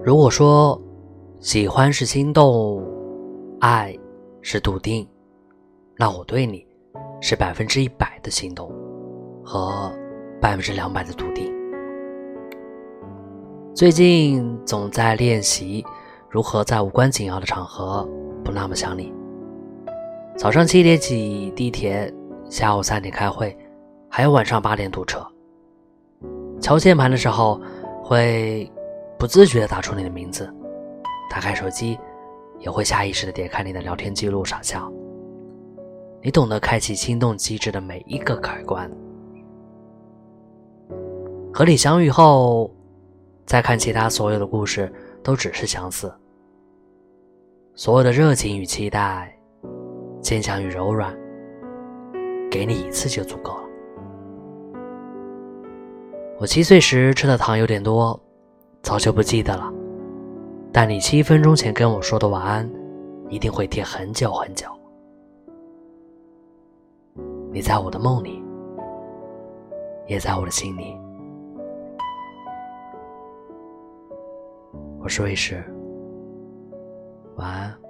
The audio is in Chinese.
如果说喜欢是心动，爱是笃定，那我对你是百分之一百的心动和百分之两百的笃定。最近总在练习如何在无关紧要的场合不那么想你。早上七点起地铁，下午三点开会，还有晚上八点堵车。敲键盘的时候会。不自觉地打出你的名字，打开手机，也会下意识地点开你的聊天记录傻笑。你懂得开启心动机制的每一个开关。和你相遇后，再看其他所有的故事，都只是相似。所有的热情与期待，坚强与柔软，给你一次就足够了。我七岁时吃的糖有点多。早就不记得了，但你七分钟前跟我说的晚安，一定会贴很久很久。你在我的梦里，也在我的心里。我是卫士，晚安。